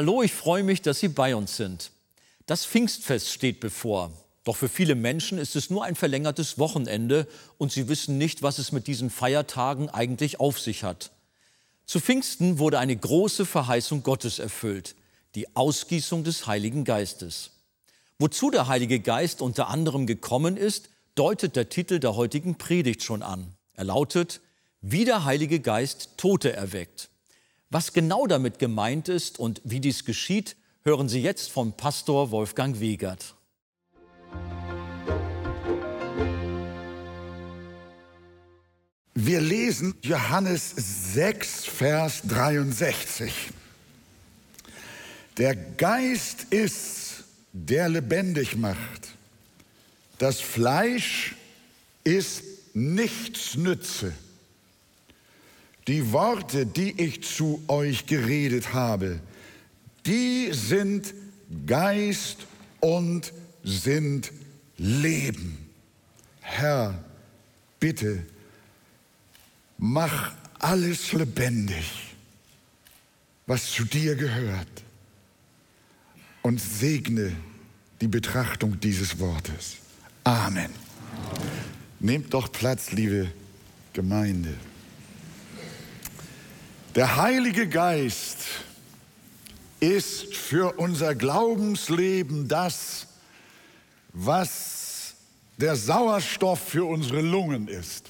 Hallo, ich freue mich, dass Sie bei uns sind. Das Pfingstfest steht bevor. Doch für viele Menschen ist es nur ein verlängertes Wochenende und sie wissen nicht, was es mit diesen Feiertagen eigentlich auf sich hat. Zu Pfingsten wurde eine große Verheißung Gottes erfüllt, die Ausgießung des Heiligen Geistes. Wozu der Heilige Geist unter anderem gekommen ist, deutet der Titel der heutigen Predigt schon an. Er lautet, wie der Heilige Geist Tote erweckt. Was genau damit gemeint ist und wie dies geschieht, hören Sie jetzt vom Pastor Wolfgang Wegert. Wir lesen Johannes 6, Vers 63. Der Geist ist, der lebendig macht. Das Fleisch ist nichts nütze. Die Worte, die ich zu euch geredet habe, die sind Geist und sind Leben. Herr, bitte, mach alles lebendig, was zu dir gehört und segne die Betrachtung dieses Wortes. Amen. Nehmt doch Platz, liebe Gemeinde. Der Heilige Geist ist für unser Glaubensleben das, was der Sauerstoff für unsere Lungen ist.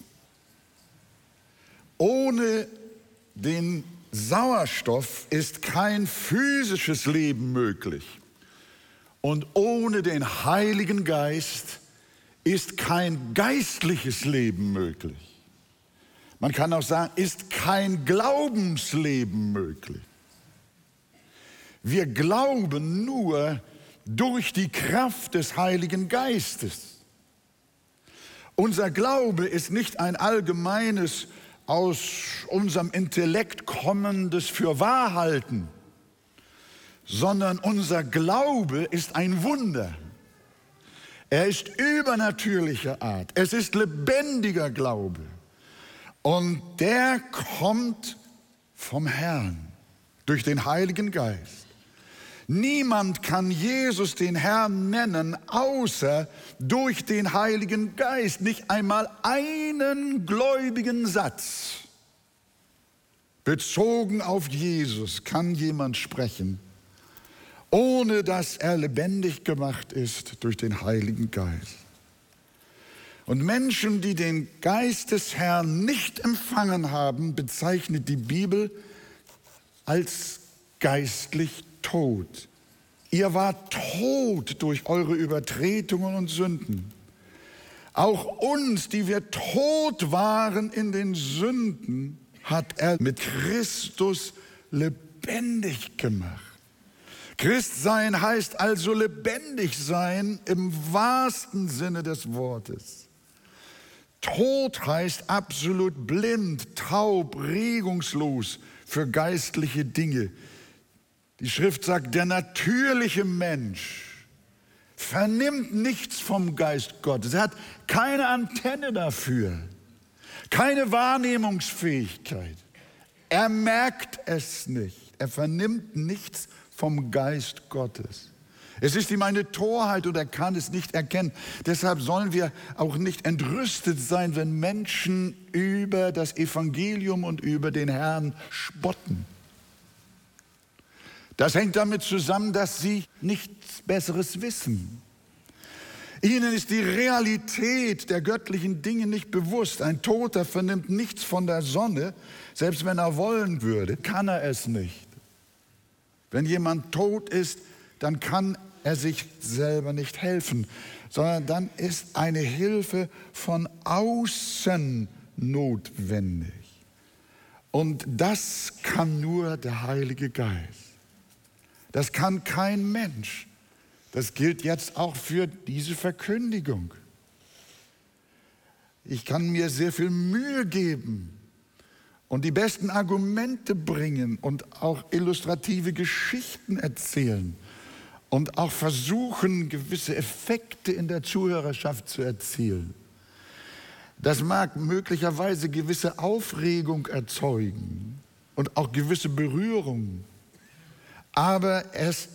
Ohne den Sauerstoff ist kein physisches Leben möglich. Und ohne den Heiligen Geist ist kein geistliches Leben möglich. Man kann auch sagen, ist kein Glaubensleben möglich. Wir glauben nur durch die Kraft des Heiligen Geistes. Unser Glaube ist nicht ein allgemeines, aus unserem Intellekt kommendes Fürwahrhalten, sondern unser Glaube ist ein Wunder. Er ist übernatürlicher Art. Es ist lebendiger Glaube. Und der kommt vom Herrn durch den Heiligen Geist. Niemand kann Jesus den Herrn nennen, außer durch den Heiligen Geist. Nicht einmal einen gläubigen Satz bezogen auf Jesus kann jemand sprechen, ohne dass er lebendig gemacht ist durch den Heiligen Geist. Und Menschen, die den Geist des Herrn nicht empfangen haben, bezeichnet die Bibel als geistlich tot. Ihr wart tot durch eure Übertretungen und Sünden. Auch uns, die wir tot waren in den Sünden, hat er mit Christus lebendig gemacht. Christsein heißt also lebendig sein im wahrsten Sinne des Wortes. Tod heißt absolut blind, taub, regungslos für geistliche Dinge. Die Schrift sagt, der natürliche Mensch vernimmt nichts vom Geist Gottes. Er hat keine Antenne dafür, keine Wahrnehmungsfähigkeit. Er merkt es nicht. Er vernimmt nichts vom Geist Gottes. Es ist ihm eine Torheit und er kann es nicht erkennen. Deshalb sollen wir auch nicht entrüstet sein, wenn Menschen über das Evangelium und über den Herrn spotten. Das hängt damit zusammen, dass sie nichts Besseres wissen. Ihnen ist die Realität der göttlichen Dinge nicht bewusst. Ein Toter vernimmt nichts von der Sonne, selbst wenn er wollen würde, kann er es nicht. Wenn jemand tot ist, dann kann er sich selber nicht helfen, sondern dann ist eine Hilfe von außen notwendig. Und das kann nur der Heilige Geist. Das kann kein Mensch. Das gilt jetzt auch für diese Verkündigung. Ich kann mir sehr viel Mühe geben und die besten Argumente bringen und auch illustrative Geschichten erzählen und auch versuchen, gewisse Effekte in der Zuhörerschaft zu erzielen. Das mag möglicherweise gewisse Aufregung erzeugen und auch gewisse Berührung. aber es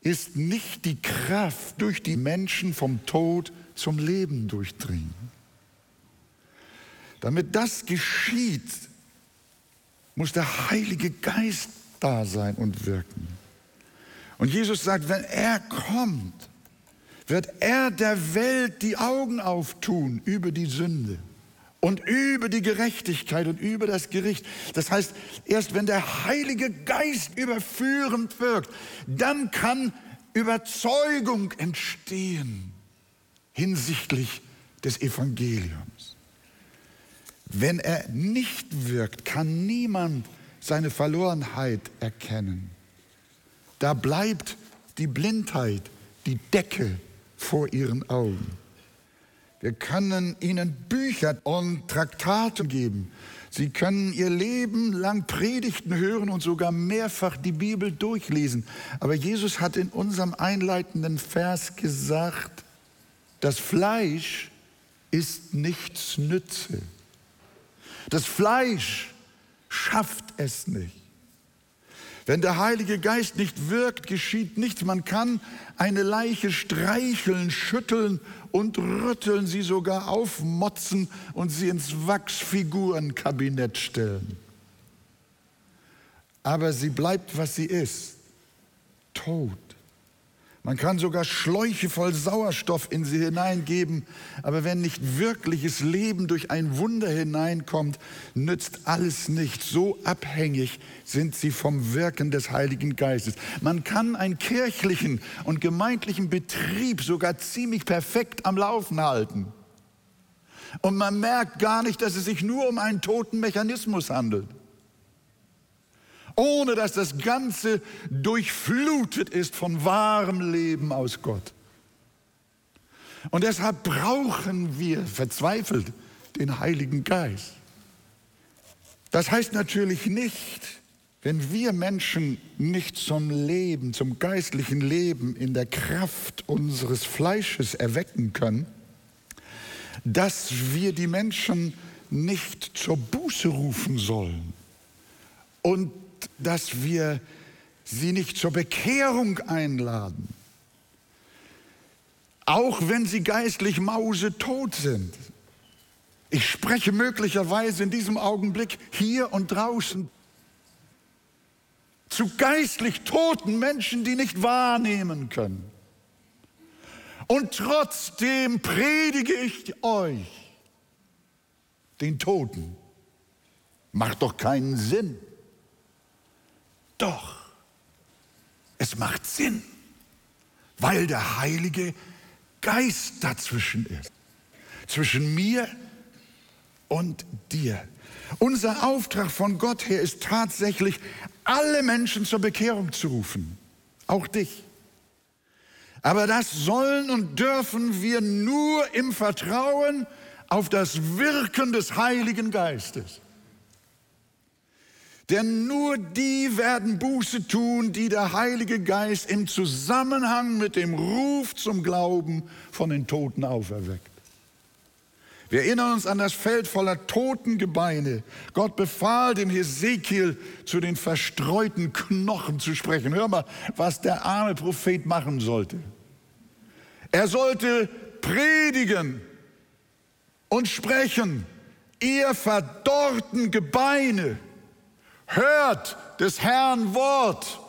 ist nicht die Kraft, durch die Menschen vom Tod zum Leben durchdringen. Damit das geschieht, muss der Heilige Geist da sein und wirken. Und Jesus sagt, wenn er kommt, wird er der Welt die Augen auftun über die Sünde und über die Gerechtigkeit und über das Gericht. Das heißt, erst wenn der Heilige Geist überführend wirkt, dann kann Überzeugung entstehen hinsichtlich des Evangeliums. Wenn er nicht wirkt, kann niemand seine Verlorenheit erkennen. Da bleibt die Blindheit, die Decke vor ihren Augen. Wir können ihnen Bücher und Traktate geben. Sie können ihr Leben lang Predigten hören und sogar mehrfach die Bibel durchlesen. Aber Jesus hat in unserem einleitenden Vers gesagt, das Fleisch ist nichts Nütze. Das Fleisch schafft es nicht. Wenn der Heilige Geist nicht wirkt, geschieht nichts. Man kann eine Leiche streicheln, schütteln und rütteln, sie sogar aufmotzen und sie ins Wachsfigurenkabinett stellen. Aber sie bleibt, was sie ist, tot. Man kann sogar Schläuche voll Sauerstoff in sie hineingeben, aber wenn nicht wirkliches Leben durch ein Wunder hineinkommt, nützt alles nicht. So abhängig sind sie vom Wirken des Heiligen Geistes. Man kann einen kirchlichen und gemeindlichen Betrieb sogar ziemlich perfekt am Laufen halten. Und man merkt gar nicht, dass es sich nur um einen toten Mechanismus handelt ohne dass das Ganze durchflutet ist von wahrem Leben aus Gott. Und deshalb brauchen wir verzweifelt den Heiligen Geist. Das heißt natürlich nicht, wenn wir Menschen nicht zum Leben, zum geistlichen Leben in der Kraft unseres Fleisches erwecken können, dass wir die Menschen nicht zur Buße rufen sollen und dass wir sie nicht zur Bekehrung einladen, auch wenn sie geistlich mausetot sind. Ich spreche möglicherweise in diesem Augenblick hier und draußen zu geistlich toten Menschen, die nicht wahrnehmen können. Und trotzdem predige ich euch, den Toten. Macht doch keinen Sinn. Doch, es macht Sinn, weil der Heilige Geist dazwischen ist. Zwischen mir und dir. Unser Auftrag von Gott her ist tatsächlich, alle Menschen zur Bekehrung zu rufen. Auch dich. Aber das sollen und dürfen wir nur im Vertrauen auf das Wirken des Heiligen Geistes. Denn nur die werden Buße tun, die der Heilige Geist im Zusammenhang mit dem Ruf zum Glauben von den Toten auferweckt. Wir erinnern uns an das Feld voller toten Gebeine. Gott befahl dem Hesekiel, zu den verstreuten Knochen zu sprechen. Hör mal, was der arme Prophet machen sollte. Er sollte predigen und sprechen, ihr verdorrten Gebeine Hört des Herrn Wort.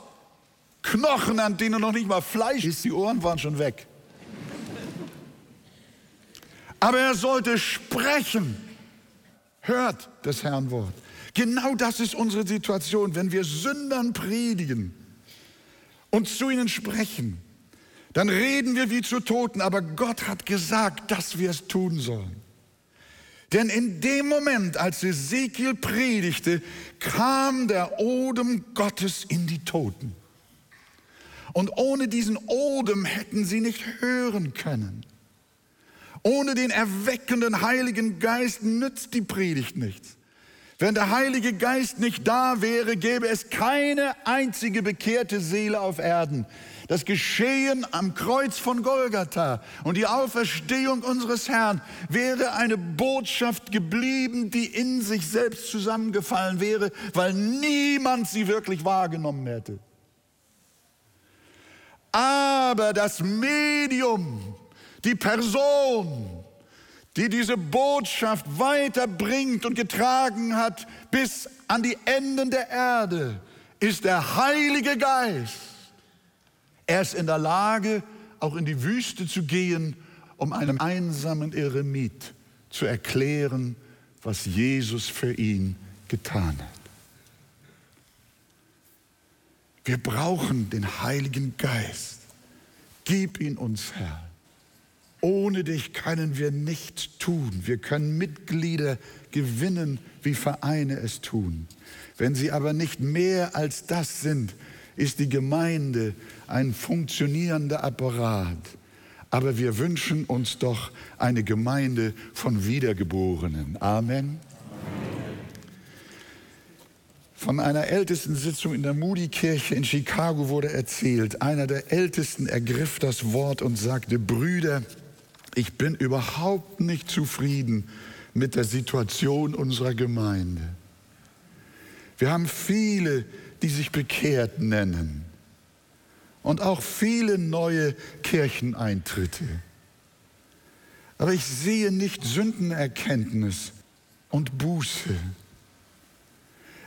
Knochen, an denen noch nicht mal Fleisch ist, die Ohren waren schon weg. Aber er sollte sprechen. Hört des Herrn Wort. Genau das ist unsere Situation, wenn wir Sündern predigen und zu ihnen sprechen. Dann reden wir wie zu Toten, aber Gott hat gesagt, dass wir es tun sollen. Denn in dem Moment, als Ezekiel predigte, kam der Odem Gottes in die Toten. Und ohne diesen Odem hätten sie nicht hören können. Ohne den erweckenden Heiligen Geist nützt die Predigt nichts. Wenn der Heilige Geist nicht da wäre, gäbe es keine einzige bekehrte Seele auf Erden. Das Geschehen am Kreuz von Golgatha und die Auferstehung unseres Herrn wäre eine Botschaft geblieben, die in sich selbst zusammengefallen wäre, weil niemand sie wirklich wahrgenommen hätte. aber das Medium, die Person, die diese Botschaft weiterbringt und getragen hat bis an die Enden der Erde, ist der Heilige Geist. Er ist in der Lage, auch in die Wüste zu gehen, um einem einsamen Eremit zu erklären, was Jesus für ihn getan hat. Wir brauchen den Heiligen Geist. Gib ihn uns, Herr. Ohne dich können wir nichts tun. Wir können Mitglieder gewinnen, wie Vereine es tun. Wenn sie aber nicht mehr als das sind, ist die Gemeinde ein funktionierender Apparat. Aber wir wünschen uns doch eine Gemeinde von Wiedergeborenen. Amen. Von einer ältesten Sitzung in der Moody-Kirche in Chicago wurde erzählt, einer der Ältesten ergriff das Wort und sagte, Brüder, ich bin überhaupt nicht zufrieden mit der Situation unserer Gemeinde. Wir haben viele, die sich bekehrt nennen und auch viele neue Kircheneintritte. Aber ich sehe nicht Sündenerkenntnis und Buße.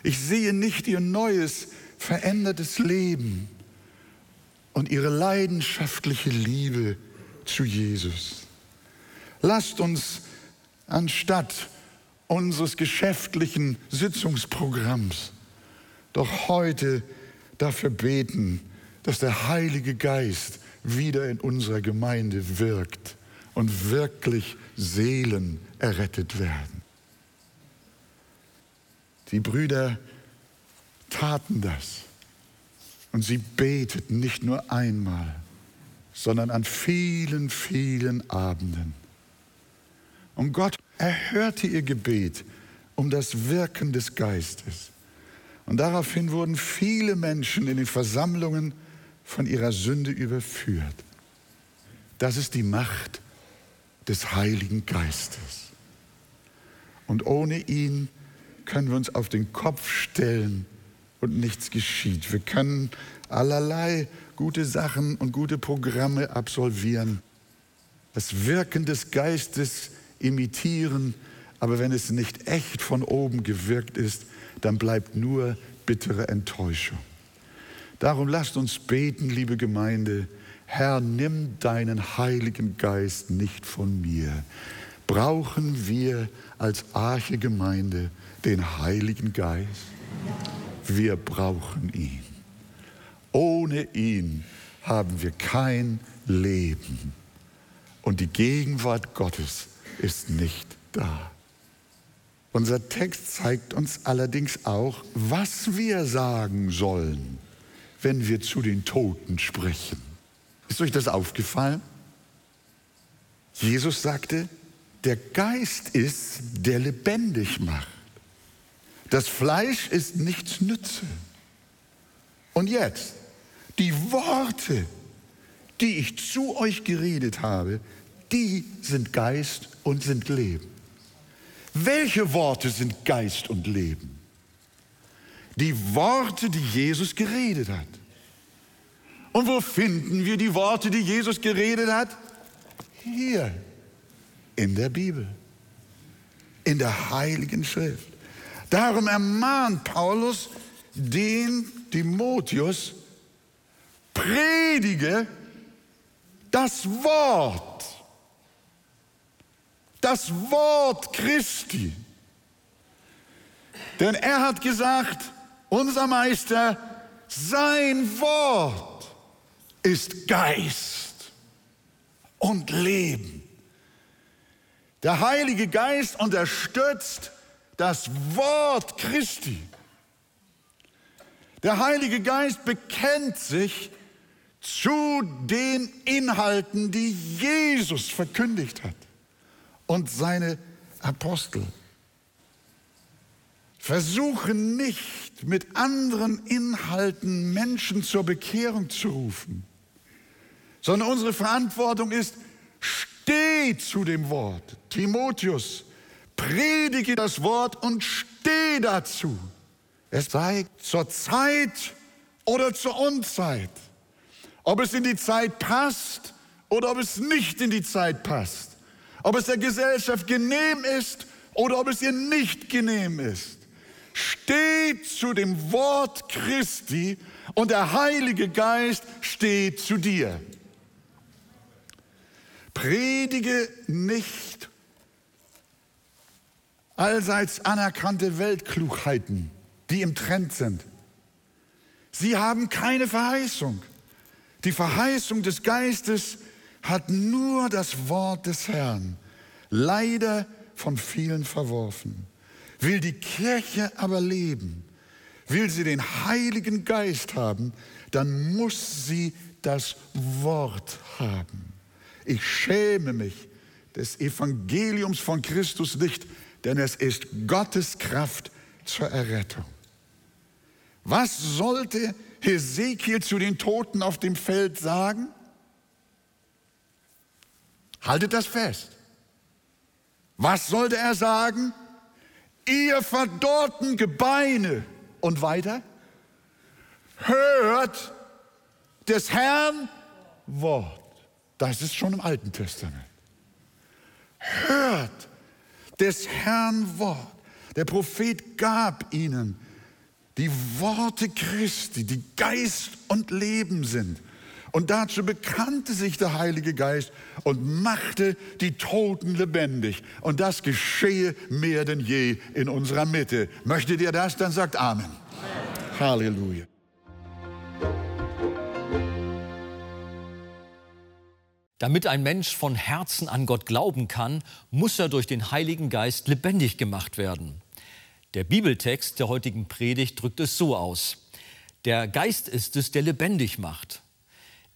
Ich sehe nicht ihr neues, verändertes Leben und ihre leidenschaftliche Liebe zu Jesus. Lasst uns anstatt unseres geschäftlichen Sitzungsprogramms doch heute dafür beten, dass der Heilige Geist wieder in unserer Gemeinde wirkt und wirklich Seelen errettet werden. Die Brüder taten das und sie beteten nicht nur einmal, sondern an vielen, vielen Abenden. Und Gott erhörte ihr Gebet um das Wirken des Geistes. Und daraufhin wurden viele Menschen in den Versammlungen von ihrer Sünde überführt. Das ist die Macht des Heiligen Geistes. Und ohne ihn können wir uns auf den Kopf stellen und nichts geschieht. Wir können allerlei gute Sachen und gute Programme absolvieren, das Wirken des Geistes imitieren, aber wenn es nicht echt von oben gewirkt ist, dann bleibt nur bittere Enttäuschung. Darum lasst uns beten, liebe Gemeinde, Herr, nimm deinen Heiligen Geist nicht von mir. Brauchen wir als Arche Gemeinde den Heiligen Geist? Wir brauchen ihn. Ohne ihn haben wir kein Leben. Und die Gegenwart Gottes ist nicht da. Unser Text zeigt uns allerdings auch, was wir sagen sollen, wenn wir zu den Toten sprechen. Ist euch das aufgefallen? Jesus sagte, der Geist ist, der lebendig macht. Das Fleisch ist nichts Nütze. Und jetzt, die Worte, die ich zu euch geredet habe, die sind Geist und sind Leben. Welche Worte sind Geist und Leben? Die Worte, die Jesus geredet hat. Und wo finden wir die Worte, die Jesus geredet hat? Hier, in der Bibel, in der Heiligen Schrift. Darum ermahnt Paulus den Timotheus, predige das Wort das Wort Christi. Denn er hat gesagt, unser Meister, sein Wort ist Geist und Leben. Der Heilige Geist unterstützt das Wort Christi. Der Heilige Geist bekennt sich zu den Inhalten, die Jesus verkündigt hat und seine Apostel. Versuchen nicht mit anderen Inhalten Menschen zur Bekehrung zu rufen, sondern unsere Verantwortung ist, steh zu dem Wort. Timotheus, predige das Wort und steh dazu. Es sei zur Zeit oder zur Unzeit. ob es in die Zeit passt oder ob es nicht in die Zeit passt, ob es der Gesellschaft genehm ist oder ob es ihr nicht genehm ist. Steht zu dem Wort Christi und der Heilige Geist steht zu dir. Predige nicht allseits anerkannte Weltklugheiten, die im Trend sind. Sie haben keine Verheißung. Die Verheißung des Geistes hat nur das Wort des Herrn, leider von vielen verworfen. Will die Kirche aber leben, will sie den Heiligen Geist haben, dann muss sie das Wort haben. Ich schäme mich des Evangeliums von Christus nicht, denn es ist Gottes Kraft zur Errettung. Was sollte Hesekiel zu den Toten auf dem Feld sagen? Haltet das fest. Was sollte er sagen? Ihr verdorrten Gebeine und weiter, hört des Herrn Wort. Das ist schon im Alten Testament. Hört des Herrn Wort. Der Prophet gab ihnen die Worte Christi, die Geist und Leben sind. Und dazu bekannte sich der Heilige Geist und machte die Toten lebendig. Und das geschehe mehr denn je in unserer Mitte. Möchtet ihr das? Dann sagt Amen. Amen. Halleluja. Damit ein Mensch von Herzen an Gott glauben kann, muss er durch den Heiligen Geist lebendig gemacht werden. Der Bibeltext der heutigen Predigt drückt es so aus. Der Geist ist es, der lebendig macht.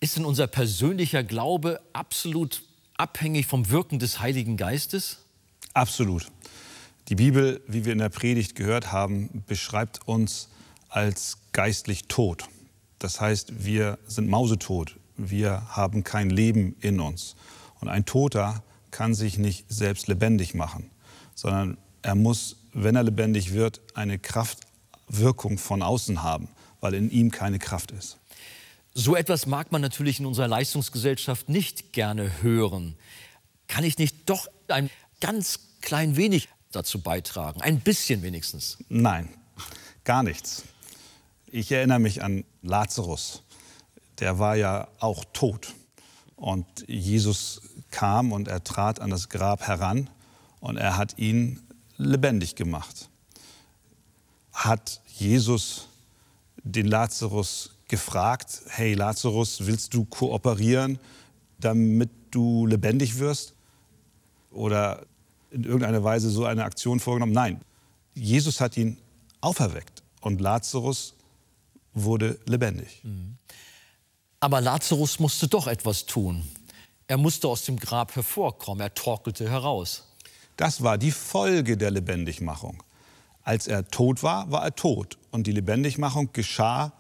Ist denn unser persönlicher Glaube absolut abhängig vom Wirken des Heiligen Geistes? Absolut. Die Bibel, wie wir in der Predigt gehört haben, beschreibt uns als geistlich tot. Das heißt, wir sind mausetot wir haben kein Leben in uns. Und ein Toter kann sich nicht selbst lebendig machen, sondern er muss, wenn er lebendig wird, eine Kraftwirkung von außen haben, weil in ihm keine Kraft ist. So etwas mag man natürlich in unserer Leistungsgesellschaft nicht gerne hören. Kann ich nicht doch ein ganz klein wenig dazu beitragen? Ein bisschen wenigstens? Nein, gar nichts. Ich erinnere mich an Lazarus der war ja auch tot. Und Jesus kam und er trat an das Grab heran und er hat ihn lebendig gemacht. Hat Jesus den Lazarus gefragt, hey Lazarus, willst du kooperieren, damit du lebendig wirst? Oder in irgendeiner Weise so eine Aktion vorgenommen? Nein, Jesus hat ihn auferweckt und Lazarus wurde lebendig. Mhm. Aber Lazarus musste doch etwas tun. Er musste aus dem Grab hervorkommen, er torkelte heraus. Das war die Folge der Lebendigmachung. Als er tot war, war er tot und die Lebendigmachung geschah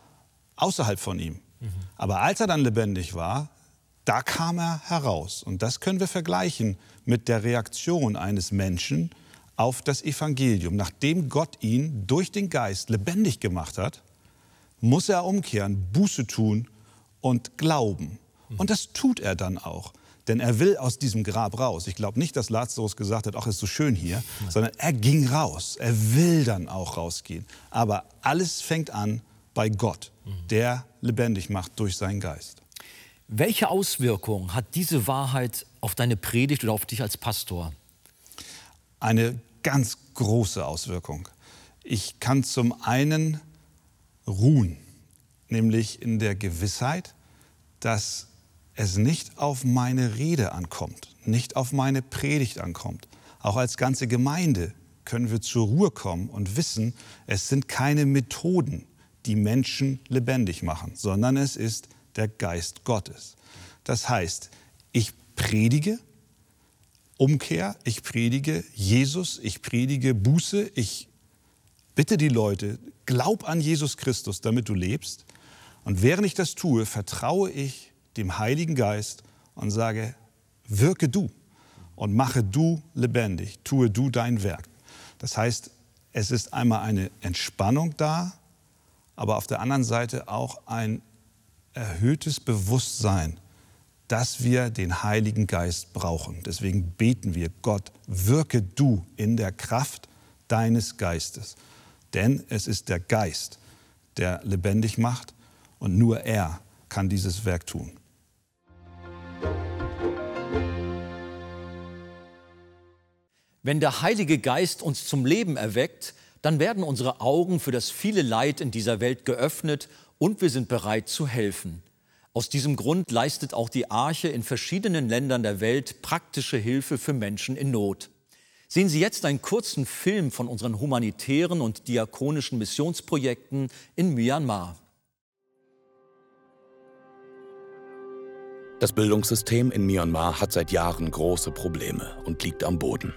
außerhalb von ihm. Mhm. Aber als er dann lebendig war, da kam er heraus. Und das können wir vergleichen mit der Reaktion eines Menschen auf das Evangelium. Nachdem Gott ihn durch den Geist lebendig gemacht hat, muss er umkehren, Buße tun und glauben. Und das tut er dann auch. Denn er will aus diesem Grab raus. Ich glaube nicht, dass Lazarus gesagt hat, ach, ist so schön hier, sondern er ging raus. Er will dann auch rausgehen. Aber alles fängt an bei Gott, der lebendig macht durch seinen Geist. Welche Auswirkungen hat diese Wahrheit auf deine Predigt oder auf dich als Pastor? Eine ganz große Auswirkung. Ich kann zum einen ruhen nämlich in der Gewissheit, dass es nicht auf meine Rede ankommt, nicht auf meine Predigt ankommt. Auch als ganze Gemeinde können wir zur Ruhe kommen und wissen, es sind keine Methoden, die Menschen lebendig machen, sondern es ist der Geist Gottes. Das heißt, ich predige Umkehr, ich predige Jesus, ich predige Buße, ich bitte die Leute, glaub an Jesus Christus, damit du lebst. Und während ich das tue, vertraue ich dem Heiligen Geist und sage, wirke du und mache du lebendig, tue du dein Werk. Das heißt, es ist einmal eine Entspannung da, aber auf der anderen Seite auch ein erhöhtes Bewusstsein, dass wir den Heiligen Geist brauchen. Deswegen beten wir, Gott, wirke du in der Kraft deines Geistes. Denn es ist der Geist, der lebendig macht und nur er kann dieses Werk tun. Wenn der Heilige Geist uns zum Leben erweckt, dann werden unsere Augen für das viele Leid in dieser Welt geöffnet und wir sind bereit zu helfen. Aus diesem Grund leistet auch die Arche in verschiedenen Ländern der Welt praktische Hilfe für Menschen in Not. Sehen Sie jetzt einen kurzen Film von unseren humanitären und diakonischen Missionsprojekten in Myanmar. Das Bildungssystem in Myanmar hat seit Jahren große Probleme und liegt am Boden.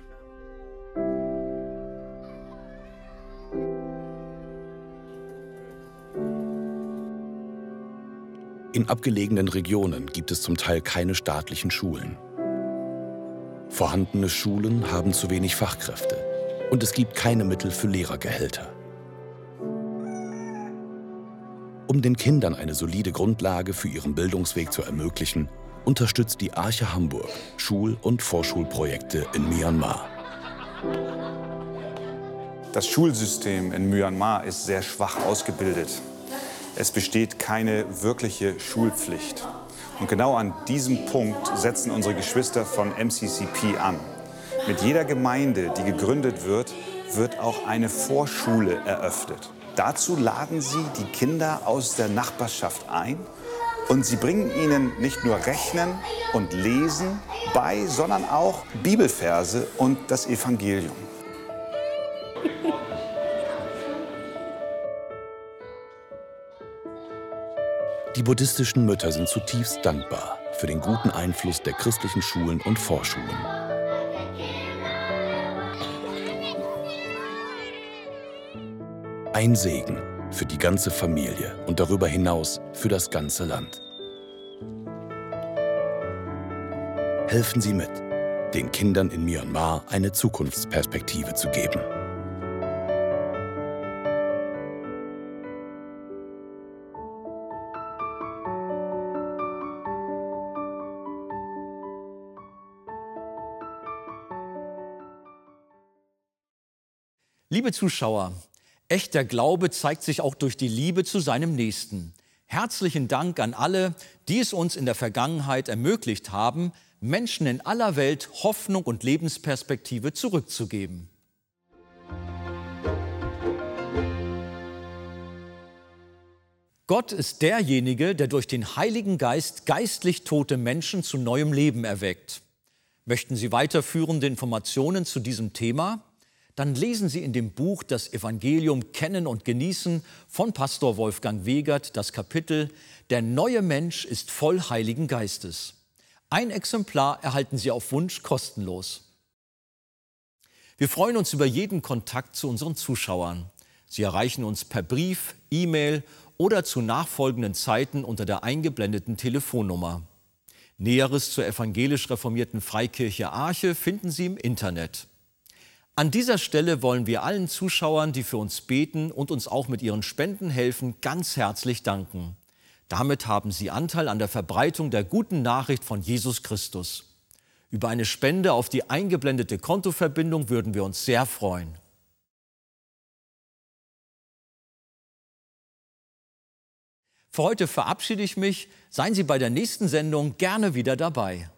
In abgelegenen Regionen gibt es zum Teil keine staatlichen Schulen. Vorhandene Schulen haben zu wenig Fachkräfte und es gibt keine Mittel für Lehrergehälter. Um den Kindern eine solide Grundlage für ihren Bildungsweg zu ermöglichen, unterstützt die Arche Hamburg Schul- und Vorschulprojekte in Myanmar. Das Schulsystem in Myanmar ist sehr schwach ausgebildet. Es besteht keine wirkliche Schulpflicht. Und genau an diesem Punkt setzen unsere Geschwister von MCCP an. Mit jeder Gemeinde, die gegründet wird, wird auch eine Vorschule eröffnet. Dazu laden sie die Kinder aus der Nachbarschaft ein und sie bringen ihnen nicht nur Rechnen und Lesen bei, sondern auch Bibelverse und das Evangelium. Die buddhistischen Mütter sind zutiefst dankbar für den guten Einfluss der christlichen Schulen und Vorschulen. Ein Segen für die ganze Familie und darüber hinaus für das ganze Land. Helfen Sie mit, den Kindern in Myanmar eine Zukunftsperspektive zu geben. Liebe Zuschauer, echter Glaube zeigt sich auch durch die Liebe zu seinem Nächsten. Herzlichen Dank an alle, die es uns in der Vergangenheit ermöglicht haben, Menschen in aller Welt Hoffnung und Lebensperspektive zurückzugeben. Gott ist derjenige, der durch den Heiligen Geist geistlich tote Menschen zu neuem Leben erweckt. Möchten Sie weiterführende Informationen zu diesem Thema? Dann lesen Sie in dem Buch Das Evangelium Kennen und Genießen von Pastor Wolfgang Wegert das Kapitel Der neue Mensch ist voll Heiligen Geistes. Ein Exemplar erhalten Sie auf Wunsch kostenlos. Wir freuen uns über jeden Kontakt zu unseren Zuschauern. Sie erreichen uns per Brief, E-Mail oder zu nachfolgenden Zeiten unter der eingeblendeten Telefonnummer. Näheres zur evangelisch reformierten Freikirche Arche finden Sie im Internet. An dieser Stelle wollen wir allen Zuschauern, die für uns beten und uns auch mit ihren Spenden helfen, ganz herzlich danken. Damit haben Sie Anteil an der Verbreitung der guten Nachricht von Jesus Christus. Über eine Spende auf die eingeblendete Kontoverbindung würden wir uns sehr freuen. Für heute verabschiede ich mich. Seien Sie bei der nächsten Sendung gerne wieder dabei.